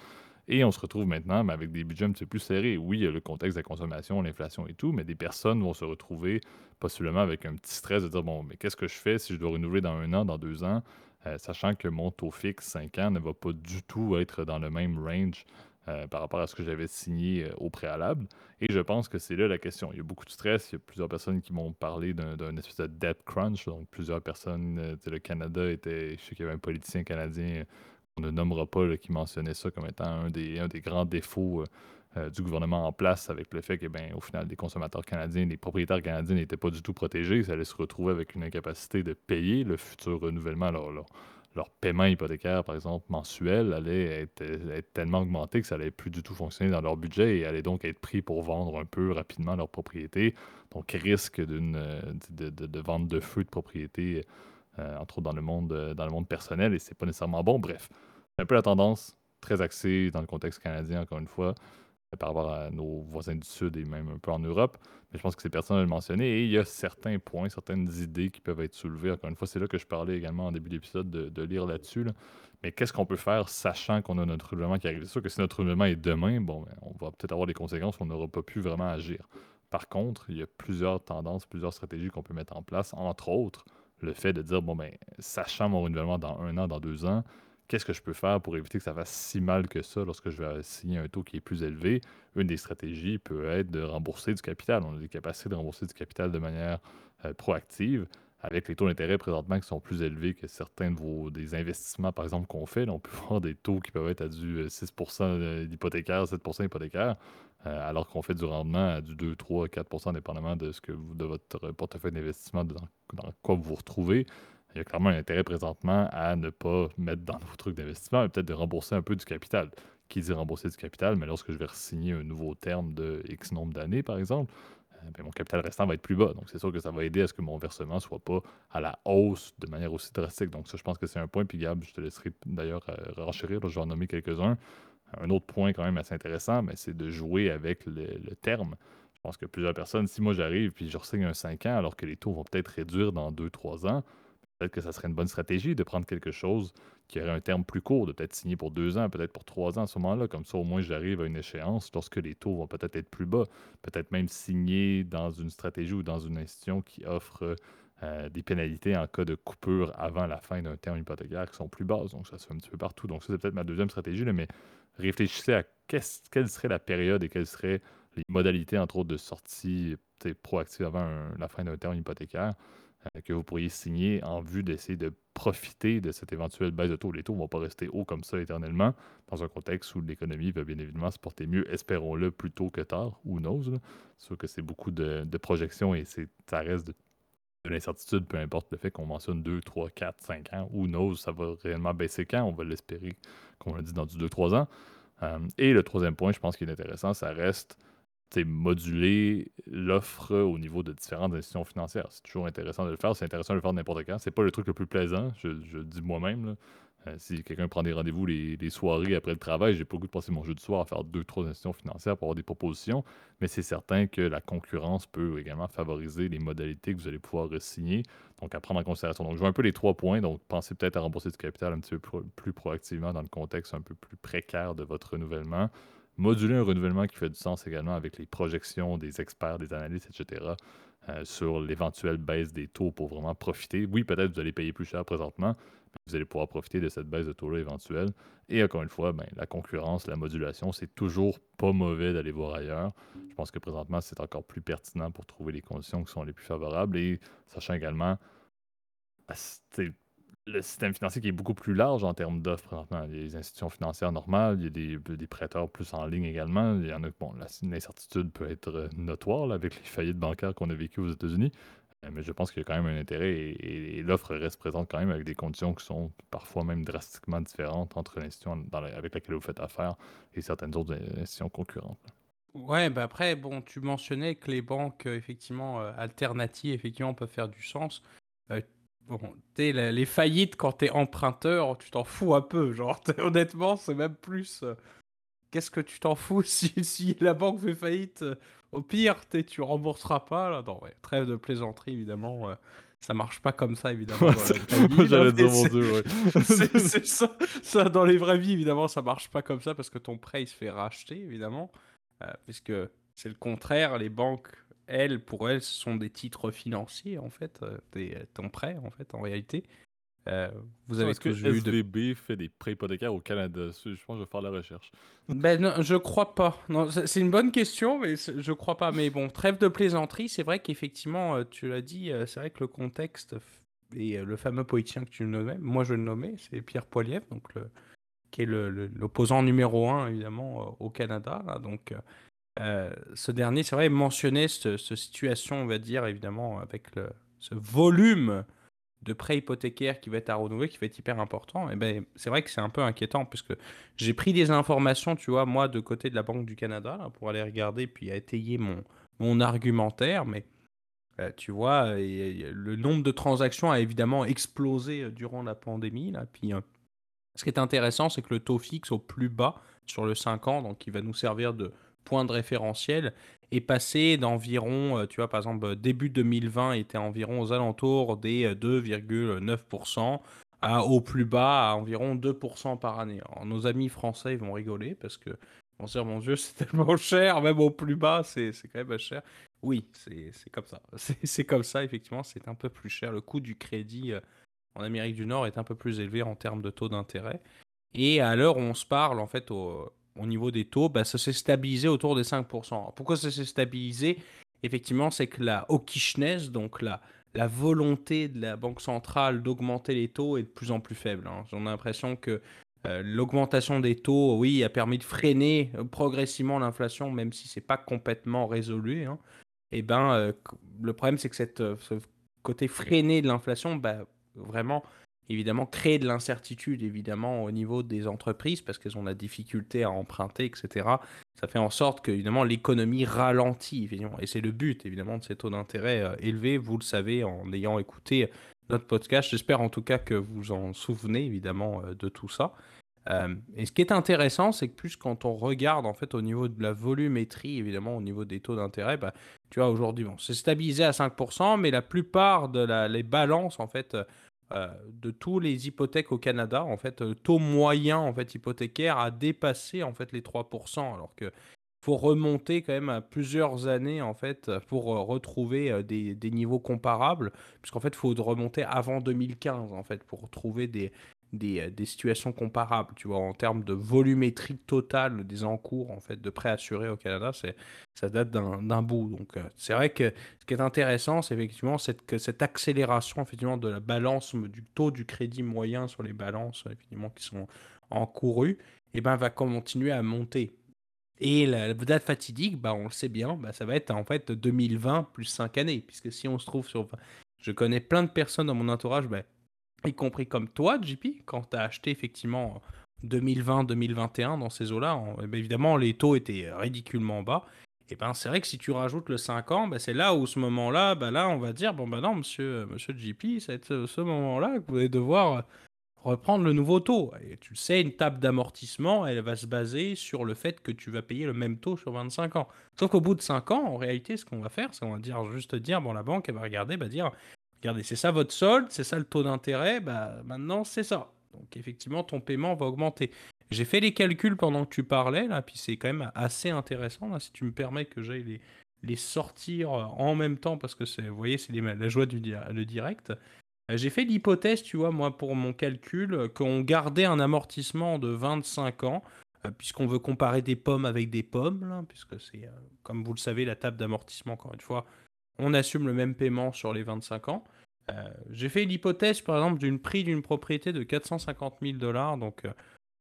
Et on se retrouve maintenant avec des budgets un petit peu plus serrés. Oui, il y a le contexte de la consommation, l'inflation et tout, mais des personnes vont se retrouver possiblement avec un petit stress de dire bon, mais qu'est-ce que je fais si je dois renouveler dans un an, dans deux ans, euh, sachant que mon taux fixe 5 ans ne va pas du tout être dans le même range euh, par rapport à ce que j'avais signé euh, au préalable. Et je pense que c'est là la question. Il y a beaucoup de stress. Il y a plusieurs personnes qui m'ont parlé d'un espèce de debt crunch. Donc, plusieurs personnes, le Canada était, je sais qu'il y avait un politicien canadien on ne nommera pas, qui mentionnait ça comme étant un des, grands défauts euh, euh, du gouvernement en place avec le fait que, ben, au final, les consommateurs canadiens, les propriétaires canadiens n'étaient pas du tout protégés. Ça allait se retrouver avec une incapacité de payer le futur renouvellement. Leur, paiement hypothécaire, par exemple, mensuel, allait être, tellement augmenté que ça allait plus du tout fonctionner dans leur budget et allait donc être pris pour vendre un peu rapidement leur propriété. Donc, risque de, de, vente de feu de propriété euh, entre autres dans le monde, euh, dans le monde personnel, et c'est pas nécessairement bon. Bref, c'est un peu la tendance, très axée dans le contexte canadien, encore une fois, euh, par rapport à nos voisins du Sud et même un peu en Europe. Mais je pense que c'est pertinent de le mentionner. Et il y a certains points, certaines idées qui peuvent être soulevées. Encore une fois, c'est là que je parlais également en début d'épisode de, lire là-dessus. Mais qu'est-ce qu'on peut faire sachant qu'on a notre renouvellement qui arrive? C'est sûr que si notre renouvellement est demain, bon, ben, on va peut-être avoir des conséquences on n'aura pas pu vraiment agir. Par contre, il y a plusieurs tendances, plusieurs stratégies qu'on peut mettre en place, entre autres le fait de dire, bon, ben, sachant mon renouvellement dans un an, dans deux ans, qu'est-ce que je peux faire pour éviter que ça fasse si mal que ça lorsque je vais signer un taux qui est plus élevé? Une des stratégies peut être de rembourser du capital. On a des capacités de rembourser du capital de manière euh, proactive. avec les taux d'intérêt présentement qui sont plus élevés que certains de vos des investissements, par exemple, qu'on fait, on peut (laughs) voir des taux qui peuvent être à du 6% d'hypothécaire, 7 d'hypothécaire, alors qu'on fait du rendement à du 2, 3, 4% dépendamment de, ce que de votre portefeuille d'investissement, dans, quoi vous vous retrouvez il y a clairement un intérêt présentement à ne pas mettre dans vos trucs d'investissement, mais peut-être de rembourser un peu du capital. Qui dit rembourser du capital, mais lorsque je vais signer un nouveau terme de X nombre d'années, par exemple, euh, ben, mon capital restant va être plus bas. Donc, c'est sûr que ça va aider à ce que mon versement ne soit pas à la hausse de manière aussi drastique. Donc, ça, je pense que c'est un point. Puis, Gab, je te laisserai d'ailleurs euh, renchérir. je vais en nommer quelques-uns. Un autre point, quand même assez intéressant, mais c'est de jouer avec le, terme. Je pense que plusieurs personnes, si moi j'arrive puis je signe un 5 ans, alors que les taux vont peut-être réduire dans 2-3 ans, Peut-être que ça serait une bonne stratégie de prendre quelque chose qui aurait un terme plus court, de peut-être signer pour deux ans, peut-être pour trois ans à ce moment-là. Comme ça, au moins, j'arrive à une échéance lorsque les taux vont peut-être être plus bas. Peut-être même signer dans une stratégie ou dans une institution qui offre euh, des pénalités en cas de coupure avant la fin d'un terme hypothécaire qui sont plus basses. Donc, ça se fait un petit peu partout. Donc, ça, c'est peut-être ma deuxième stratégie. mais réfléchissez à quelle serait la période et quelles seraient les modalités, entre autres, de sortie proactive avant la fin d'un terme hypothécaire. Euh, que vous pourriez signer en vue d'essayer de profiter de cette éventuelle baisse de taux. Les taux ne vont pas rester hauts comme ça éternellement, dans un contexte où l'économie va bien évidemment se porter mieux, espérons-le, plus tôt que tard, ou. C'est sûr que c'est beaucoup de, projections et ça reste de, l'incertitude, peu importe le fait qu'on mentionne 2, 3, 4, 5 ans, ou knows, ça va réellement baisser quand, on va l'espérer, comme on l'a dit, dans du 2-3 ans. Euh, et le troisième point, je pense qu'il est intéressant, ça reste moduler l'offre au niveau de différentes institutions financières. C'est toujours intéressant de le faire. C'est intéressant de le faire n'importe quand. C'est pas le truc le plus plaisant, je, le dis moi-même. Euh, si quelqu'un prend des rendez-vous les, soirées après le travail, j'ai pas le goût de passer mon jeu de soir à faire deux, trois institutions financières pour avoir des propositions, mais c'est certain que la concurrence peut également favoriser les modalités que vous allez pouvoir signer, donc à prendre en considération. Donc, je vois un peu les trois points, donc pensez peut-être à rembourser du capital un petit peu plus proactivement dans le contexte un peu plus précaire de votre renouvellement moduler un renouvellement qui fait du sens également avec les projections des experts, des analystes, etc., euh, sur l'éventuelle baisse des taux pour vraiment profiter. Oui, peut-être vous allez payer plus cher présentement, vous allez pouvoir profiter de cette baisse de taux-là éventuelle. Et encore une fois, ben, la concurrence, la modulation, c'est toujours pas mauvais d'aller voir ailleurs. Je pense que présentement, c'est encore plus pertinent pour trouver les conditions qui sont les plus favorables. Et sachant également, ben, le système financier qui est beaucoup plus large en termes d'offres présentement. Il y a des institutions financières normales, il y a des, prêteurs plus en ligne également. Il y en a bon, l'incertitude peut être euh, notoire avec les faillites bancaires qu'on a vécues aux États-Unis. Euh, mais je pense qu'il y a quand même un intérêt et, l'offre reste présente quand même avec des conditions qui sont parfois même drastiquement différentes entre l'institution avec laquelle vous faites affaire et certaines autres institutions concurrentes. Ouais, bah après, bon, tu mentionnais que les banques, euh, effectivement, alternatives, effectivement, peuvent faire du sens. Bon, les faillites quand t'es emprunteur, tu t'en fous un peu. Genre, (laughs) honnêtement, c'est même plus. Euh, qu'est-ce que tu t'en fous (laughs) si, la banque fait faillite euh, Au pire, tu rembourseras pas. Là. Non, ouais, trêve de plaisanterie, évidemment. Euh, ça marche pas comme ça, évidemment. J'allais dire mon dieu, C'est ça, ça, dans les vraies vies, évidemment, ça marche pas comme ça parce que ton prêt, il se fait racheter, évidemment. puisque c'est le contraire, les banques elles, pour elles, ce sont des titres financiers, en fait, euh, des, euh, ton prêt, en fait, en réalité. Euh, vous avez Est-ce que SVB fait des prêts hypothécaires au Canada? Je pense que je vais faire la recherche. (laughs) ben non, je crois pas. Non, c'est une bonne question, mais je crois pas. Mais bon, trêve de plaisanterie, c'est vrai qu'effectivement, tu l'as dit, c'est vrai que le contexte et le fameux politicien que tu nommais, moi je le nommais, c'est Pierre Poilievre, donc le, qui est l'opposant numéro un évidemment au Canada. Là, donc euh, ce dernier, c'est vrai, mentionnait cette, situation, on va dire, évidemment, avec le, ce volume de prêts hypothécaires qui va être à renouveler, qui va être hyper important. Et ben, c'est vrai que c'est un peu inquiétant, puisque j'ai pris des informations, tu vois, moi, de côté de la Banque du Canada, pour aller regarder, puis étayer mon, argumentaire, mais euh, tu vois, le nombre de transactions a évidemment explosé euh, durant la pandémie. Là. Puis, ce qui est intéressant, c'est que le taux fixe au plus bas sur le 5 ans, donc qui va nous servir de, point de référentiel est passé d'environ, euh, tu vois, par exemple, euh, début 2020 était environ aux alentours des 2,9% euh, à au plus bas à environ 2% par année. Nos amis français vont rigoler parce que vont dire, mon Dieu, (laughs) c'est tellement cher, même au plus bas, c'est quand même cher. Oui, c'est comme ça. (laughs) C'est comme ça, effectivement, c'est un peu plus cher. Le coût du crédit en Amérique du Nord est un peu plus élevé en termes de taux d'intérêt. Et à l'heure où on se parle, en fait, au, au niveau des taux, bah, ça s'est stabilisé autour des 5%. pourquoi ça s'est stabilisé? Effectivement, c'est que la hawkishness, donc la, volonté de la Banque centrale d'augmenter les taux est de plus en plus faible. Hein. J'ai l'impression que euh, l'augmentation des taux, oui, a permis de freiner euh, progressivement l'inflation, même si c'est pas complètement résolu. Et hein. eh ben, euh, le problème, c'est que cette, ce côté freiné de l'inflation, bah, vraiment, évidemment, crée de l'incertitude, évidemment, au niveau des entreprises, parce qu'elles ont la difficulté à emprunter, etc. Ça fait en sorte que, évidemment, l'économie ralentit, évidemment. Et c'est le but, évidemment, de ces taux d'intérêt euh, élevés, vous le savez, en ayant écouté notre podcast. J'espère en tout cas que vous en souvenez, évidemment, euh, de tout ça. Euh, et ce qui est intéressant, c'est que plus quand on regarde en fait au niveau de la volumétrie, évidemment au niveau des taux d'intérêt, bah, tu vois aujourd'hui, bon, c'est stabilisé à 5%, mais la plupart de balances en fait euh, de tous les hypothèques au Canada, en fait, le euh, taux moyen en fait hypothécaire a dépassé en fait les 3%, alors que faut remonter quand même à plusieurs années en fait pour euh, retrouver des, niveaux comparables, puisqu'en fait faut remonter avant 2015 en fait pour trouver des, euh, des, situations comparables, tu vois, en termes de volumétrie totale des encours en fait de prêts assurés au Canada, c'est ça date d'un bout. Donc euh, c'est vrai que ce qui est intéressant, c'est effectivement cette, cette accélération effectivement de la balance du taux du crédit moyen sur les balances effectivement qui sont encourues, et eh ben va continuer à monter. Et la, date fatidique, bah, on le sait bien, bah, ça va être en fait 2020 plus 5 années, puisque si on se trouve sur... Je connais plein de personnes dans mon entourage, bah, y compris comme toi, JP, quand tu as acheté effectivement 2020-2021 dans ces eaux-là, eh ben, évidemment, les taux étaient ridiculement bas. Et ben c'est vrai que si tu rajoutes le 5 ans, ben, c'est là où ce moment-là, ben là on va dire bon ben non monsieur monsieur JP, c'est ce moment-là que vous allez devoir reprendre le nouveau taux. Et tu sais, une table d'amortissement, elle va se baser sur le fait que tu vas payer le même taux sur 25 ans. Sauf qu'au bout de 5 ans, en réalité, ce qu'on va faire, c'est qu'on va dire juste dire bon la banque elle va regarder, va dire regardez, c'est ça votre solde, c'est ça le taux d'intérêt, bah maintenant c'est ça. Donc effectivement, ton paiement va augmenter. J'ai fait les calculs pendant que tu parlais, là, puis c'est quand même assez intéressant, si tu me permets que j'aille les, sortir en même temps, parce que c'est, vous voyez, c'est la joie du direct. Euh, j'ai fait l'hypothèse, tu vois, moi, pour mon calcul, qu'on gardait un amortissement de 25 ans, euh, puisqu'on veut comparer des pommes avec des pommes, puisque c'est, euh, comme vous le savez, la table d'amortissement, encore une fois, on assume le même paiement sur les 25 ans. Euh, j'ai fait l'hypothèse, par exemple, d'une prix d'une propriété de 450 000 dollars, donc euh,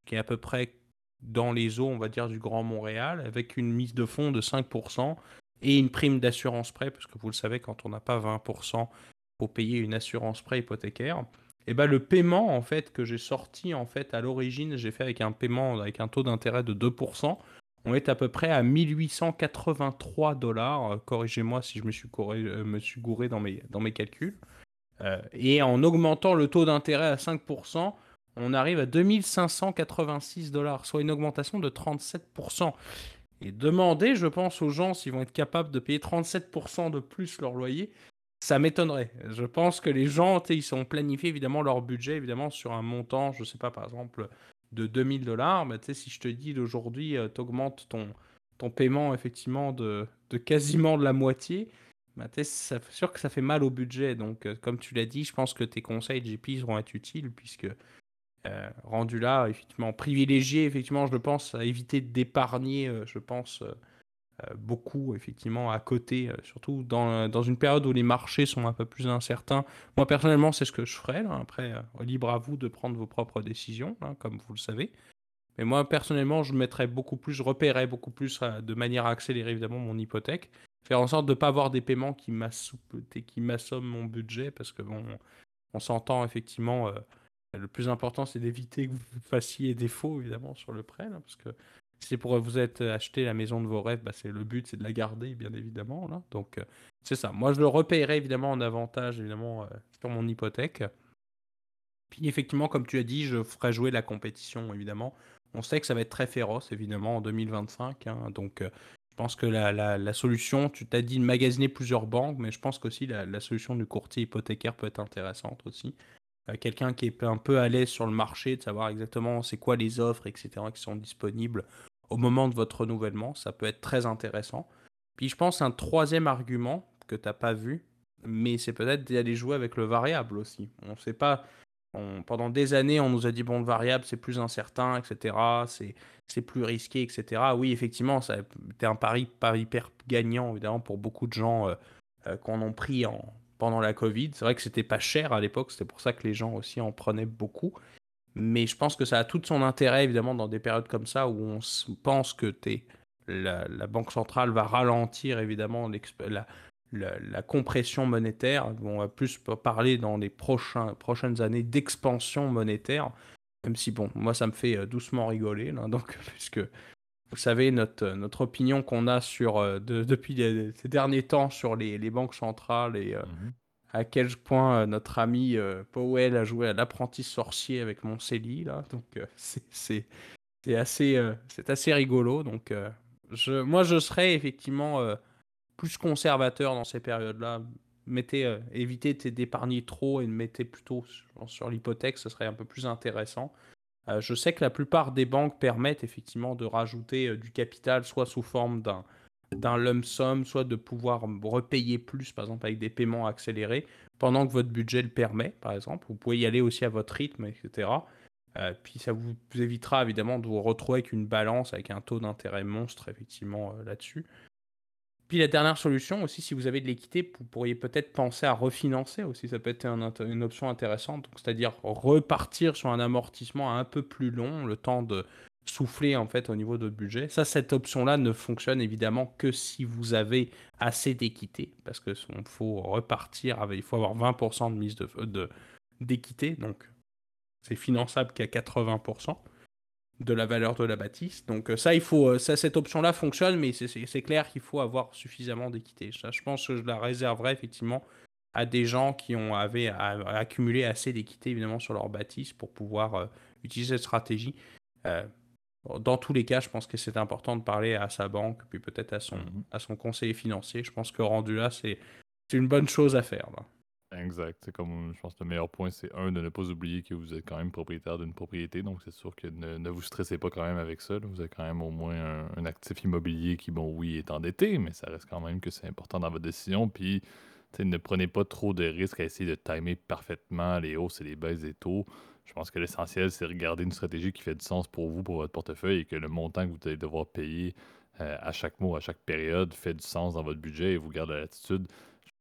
qui est à peu près dans les eaux, on va dire, du Grand Montréal, avec une mise de fonds de 5% et une prime d'assurance prêt, parce que vous le savez, quand on n'a pas 20%, pour payer une assurance prêt hypothécaire. Et ben le paiement en fait que j'ai sorti en fait à l'origine, j'ai fait avec un paiement avec un taux d'intérêt de 2% on est à peu près à 1883 dollars. Euh, corrigez-moi si je me suis, euh, gouré dans mes, calculs. Euh, et en augmentant le taux d'intérêt à 5%, on arrive à 2586 dollars, soit une augmentation de 37%. Et demander, je pense, aux gens s'ils vont être capables de payer 37% de plus leur loyer, ça m'étonnerait. Je pense que les gens, ils sont planifiés évidemment leur budget, évidemment, sur un montant, je ne sais pas, par exemple, de 2000 dollars, bah, si je te dis d'aujourd'hui, euh, tu augmentes ton, ton paiement effectivement de, de, quasiment de la moitié, bah, c'est sûr que ça fait mal au budget. Donc, euh, comme tu l'as dit, je pense que tes conseils JP vont être utiles puisque euh, rendu là, effectivement, privilégié, effectivement, je pense, à éviter d'épargner, je pense, beaucoup effectivement à côté, euh, surtout dans, dans, une période où les marchés sont un peu plus incertains. Moi personnellement, c'est ce que je ferais. Après, euh, libre à vous de prendre vos propres décisions, hein, comme vous le savez. Mais moi personnellement, je mettrais beaucoup plus, je repérerais beaucoup plus de manière à accélérer évidemment mon hypothèque, faire en sorte de ne pas avoir des paiements qui m'assomment mon budget, parce que bon, on s'entend effectivement. le plus important, c'est d'éviter que vous fassiez défaut évidemment sur le prêt, parce que c'est pour vous être acheté la maison de vos rêves, bah, c'est le but, c'est de la garder, bien évidemment. Là. Donc, euh, c'est ça. Moi, je le repayerai évidemment en avantage, évidemment, euh, sur mon hypothèque. Puis, effectivement, comme tu as dit, je ferai jouer la compétition, évidemment. On sait que ça va être très féroce, évidemment, en 2025. Hein. donc, euh, je pense que la, la, solution, tu t'as dit de magasiner plusieurs banques, mais je pense qu'aussi la, la solution du courtier hypothécaire peut être intéressante aussi. Quelqu'un qui est un peu à l'aise sur le marché, de savoir exactement c'est quoi les offres, etc., qui sont disponibles au moment de votre renouvellement. Ça peut être très intéressant. Puis je pense un troisième argument que tu n'as pas vu, mais c'est peut-être d'aller jouer avec le variable aussi. On ne sait pas. pendant des années, on nous a dit bon, le variable c'est plus incertain, etc. C'est plus risqué, etc. Oui, effectivement, ça été un pari pas hyper gagnant, évidemment, pour beaucoup de gens euh, euh, qu'on a pris en, pendant la Covid. C'est vrai que c'était pas cher à l'époque, c'était pour ça que les gens aussi en prenaient beaucoup. Mais je pense que ça a tout son intérêt, évidemment, dans des périodes comme ça où on pense que la, Banque centrale va ralentir, évidemment, la, compression monétaire. On va plus parler dans les prochaines années d'expansion monétaire. Même si, bon, moi, ça me fait euh, doucement rigoler, (laughs) donc, puisque vous savez, notre, opinion qu'on a sur, euh, depuis ces derniers temps sur les, banques centrales et euh, mhm. À quel point notre ami Powell a joué à l'apprenti sorcier avec Moncelli, là. Donc, (laughs) c'est assez, c'est assez rigolo. Donc, moi, je serais effectivement plus conservateur dans ces périodes-là. Mettez, évitez d'épargner trop et mettez plutôt sur, sur l'hypothèque, ce serait un peu plus intéressant. Euh, je sais que la plupart des banques permettent effectivement de rajouter euh, du capital, soit sous forme d'un d'un lump sum, soit de pouvoir repayer plus, par exemple avec des paiements accélérés, pendant que votre budget le permet, par exemple. Vous pouvez y aller aussi à votre rythme, etc. Euh, puis ça vous évitera évidemment de vous retrouver avec une balance, avec un taux d'intérêt monstre, effectivement, là-dessus. Puis la dernière solution aussi, si vous avez de l'équité, vous pourriez peut-être penser à refinancer aussi. Ça peut être une option intéressante. c'est-à-dire repartir sur un amortissement un peu plus long, le temps de souffler en fait au niveau de votre budget. Ça, cette option-là ne fonctionne évidemment que si vous avez assez d'équité, parce que faut repartir, avec, il faut avoir 20% de mise de d'équité, donc c'est finançable qu'à 80% de la valeur de la bâtisse. Donc euh, ça, il faut, euh, ça, cette option-là fonctionne, mais c'est clair qu'il faut avoir suffisamment d'équité. je pense que je la réserverai effectivement à des gens qui ont avaient accumulé assez d'équité évidemment sur leur bâtisse pour pouvoir euh, utiliser cette stratégie. Dans tous les cas, je pense que c'est important de parler à sa banque, puis peut-être à son, mm-hmm. à son conseiller financier. Je pense que rendu là, c'est une bonne chose à faire. Là. Exact. C'est comme, je pense que le meilleur point, c'est un, de ne pas oublier que vous êtes quand même propriétaire d'une propriété. Donc, c'est sûr que ne, vous stressez pas quand même avec ça. Vous avez quand même au moins un, actif immobilier qui, bon, oui, est endetté, mais ça reste quand même que c'est important dans votre décision. Puis, ne prenez pas trop de risques à essayer de timer parfaitement les hausses et les baisses des taux. Je pense que l'essentiel, c'est regarder une stratégie qui fait du sens pour vous, pour votre portefeuille, et que le montant que vous allez devoir payer euh, à chaque mois, à chaque période, fait du sens dans votre budget et vous garde la latitude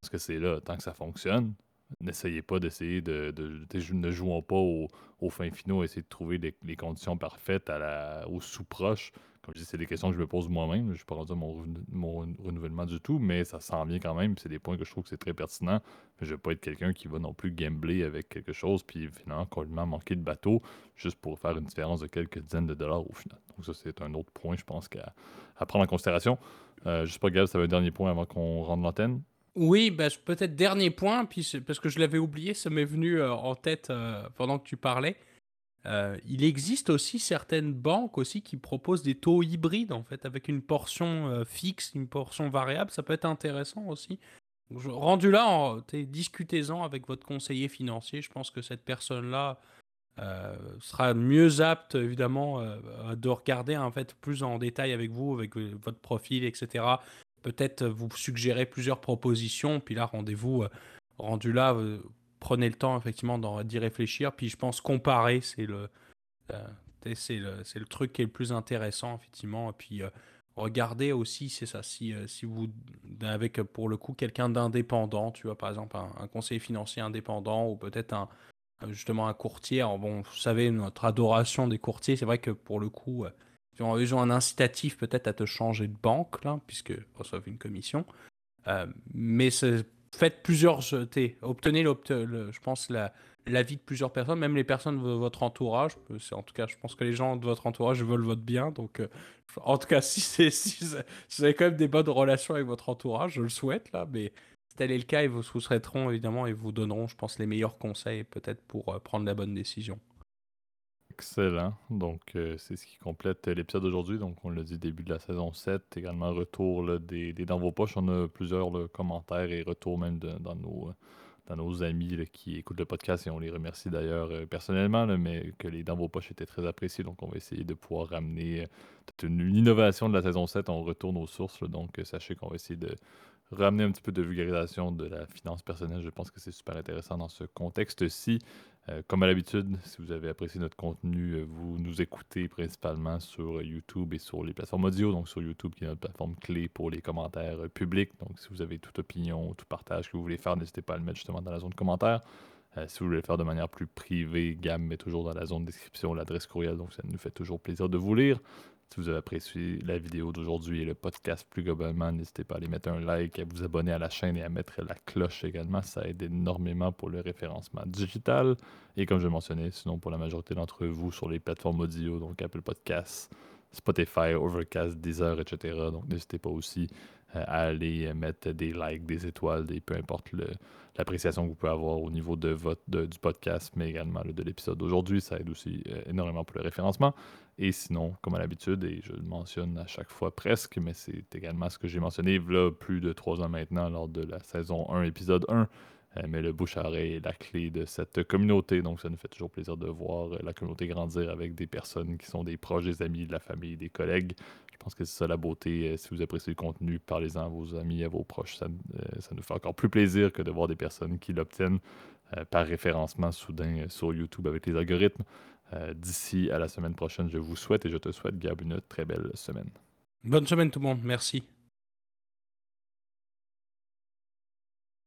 parce que c'est là, tant que ça fonctionne, n'essayez pas d'essayer de, de, Ne jouons pas aux au fins finaux, essayez de trouver les, conditions parfaites à la, au sous-proche. Comme je dis, c'est des questions que je me pose moi-même. Je ne suis pas rendu mon, mon renouvellement du tout, mais ça sent bien quand même. C'est des points que je trouve que c'est très pertinent. je ne vais pas être quelqu'un qui va non plus gambler avec quelque chose, puis finalement, complètement manquer de bateau, juste pour faire une différence de quelques dizaines de dollars au final. Donc, ça, c'est un autre point, je pense, à prendre en considération. Euh, je sais pas, Gab, ça va un dernier point avant qu'on rentre l'antenne. Oui, bah, peut-être dernier point, puis parce que je l'avais oublié, ça m'est venu euh, en tête euh, pendant que tu parlais. Euh, il existe aussi certaines banques aussi qui proposent des taux hybrides en fait, avec une portion fixe, une portion variable. Ça peut être intéressant aussi. rendu là, discutez-en avec votre conseiller financier. Je pense que cette personne-là sera mieux apte évidemment de regarder en fait plus en détail avec vous, avec votre profil, etc peut-être vous suggérer plusieurs propositions, puis là, rendez-vous, euh, rendu là, euh, prenez le temps effectivement d'y réfléchir, puis je pense comparer, c'est le, euh, c'est le, le, truc qui est le plus intéressant, effectivement, et puis regardez aussi, c'est ça, si, si vous, avec pour le coup quelqu'un d'indépendant, tu vois, par exemple un, conseiller financier indépendant, ou peut-être un, justement un courtier, bon, vous savez, notre adoration des courtiers, c'est vrai que pour le coup, ils ont un incitatif peut-être à te changer de banque, là, puisque reçoivent une commission. Euh, mais faites plusieurs, obtenez, je pense, l'avis de plusieurs personnes, même les personnes de votre entourage. En tout cas, je pense que les gens de votre entourage veulent votre bien. Donc, euh, (laughs) en tout cas, si, si, vous avez quand même des bonnes relations avec votre entourage, je le souhaite, là, mais si tel est le cas, ils vous souhaiteront évidemment et vous donneront, je pense, les meilleurs conseils peut-être pour euh, prendre la bonne décision. Excellent. Donc, euh, c'est ce qui complète l'épisode d'aujourd'hui. Donc, on l'a dit, début de la saison 7. Également, retour des, Dans vos poches. On a plusieurs commentaires et retours même dans, nos, dans nos amis qui écoutent le podcast et on les remercie d'ailleurs euh, personnellement, mais que les Dans vos poches étaient très appréciés. Donc, on va essayer de pouvoir ramener euh, une, innovation de la saison 7. On retourne aux sources. donc, sachez qu'on va essayer de ramener un petit peu de vulgarisation de la finance personnelle. Je pense que c'est super intéressant dans ce contexte-ci. Euh, comme à l'habitude, si vous avez apprécié notre contenu, euh, vous nous écoutez principalement sur YouTube et sur les plateformes audio, donc sur YouTube qui est notre plateforme clé pour les commentaires euh, publics. Donc si vous avez toute opinion, tout partage que vous voulez faire, n'hésitez pas à le mettre justement dans la zone de commentaires. si vous voulez le faire de manière plus privée, Gam met toujours dans la zone de description l'adresse courriel, donc ça nous fait toujours plaisir de vous lire. Si vous avez apprécié la vidéo d'aujourd'hui et le podcast plus globalement, n'hésitez pas à aller mettre un like, à vous abonner à la chaîne et à mettre la cloche également. Ça aide énormément pour le référencement digital. Et comme je mentionnais, sinon pour la majorité d'entre vous sur les plateformes audio, donc Apple Podcasts, Spotify, Overcast, Deezer, etc. Donc n'hésitez pas aussi euh, à aller mettre des likes, des étoiles, des, peu importe l'appréciation que vous pouvez avoir au niveau de votre, du podcast, mais également de l'épisode d'aujourd'hui. Ça aide aussi euh, énormément pour le référencement. Et sinon, comme à l'habitude, et je le mentionne à chaque fois presque, mais c'est également ce que j'ai mentionné plus de trois ans maintenant lors de la saison 1, épisode 1. Euh, mais le bouche à oreille est la clé de cette communauté, donc ça nous fait toujours plaisir de voir la communauté grandir avec des personnes qui sont des proches, des amis, de la famille, des collègues. Je pense que c'est ça la beauté. Euh, si vous appréciez le contenu, parlez-en à vos amis, à vos proches. Ça, euh, ça, nous fait encore plus plaisir que de voir des personnes qui l'obtiennent euh, par référencement soudain sur YouTube avec les algorithmes. D'ici à la semaine prochaine, je vous souhaite et je te souhaite, Gab, une très belle semaine. Bonne semaine tout le monde. Merci.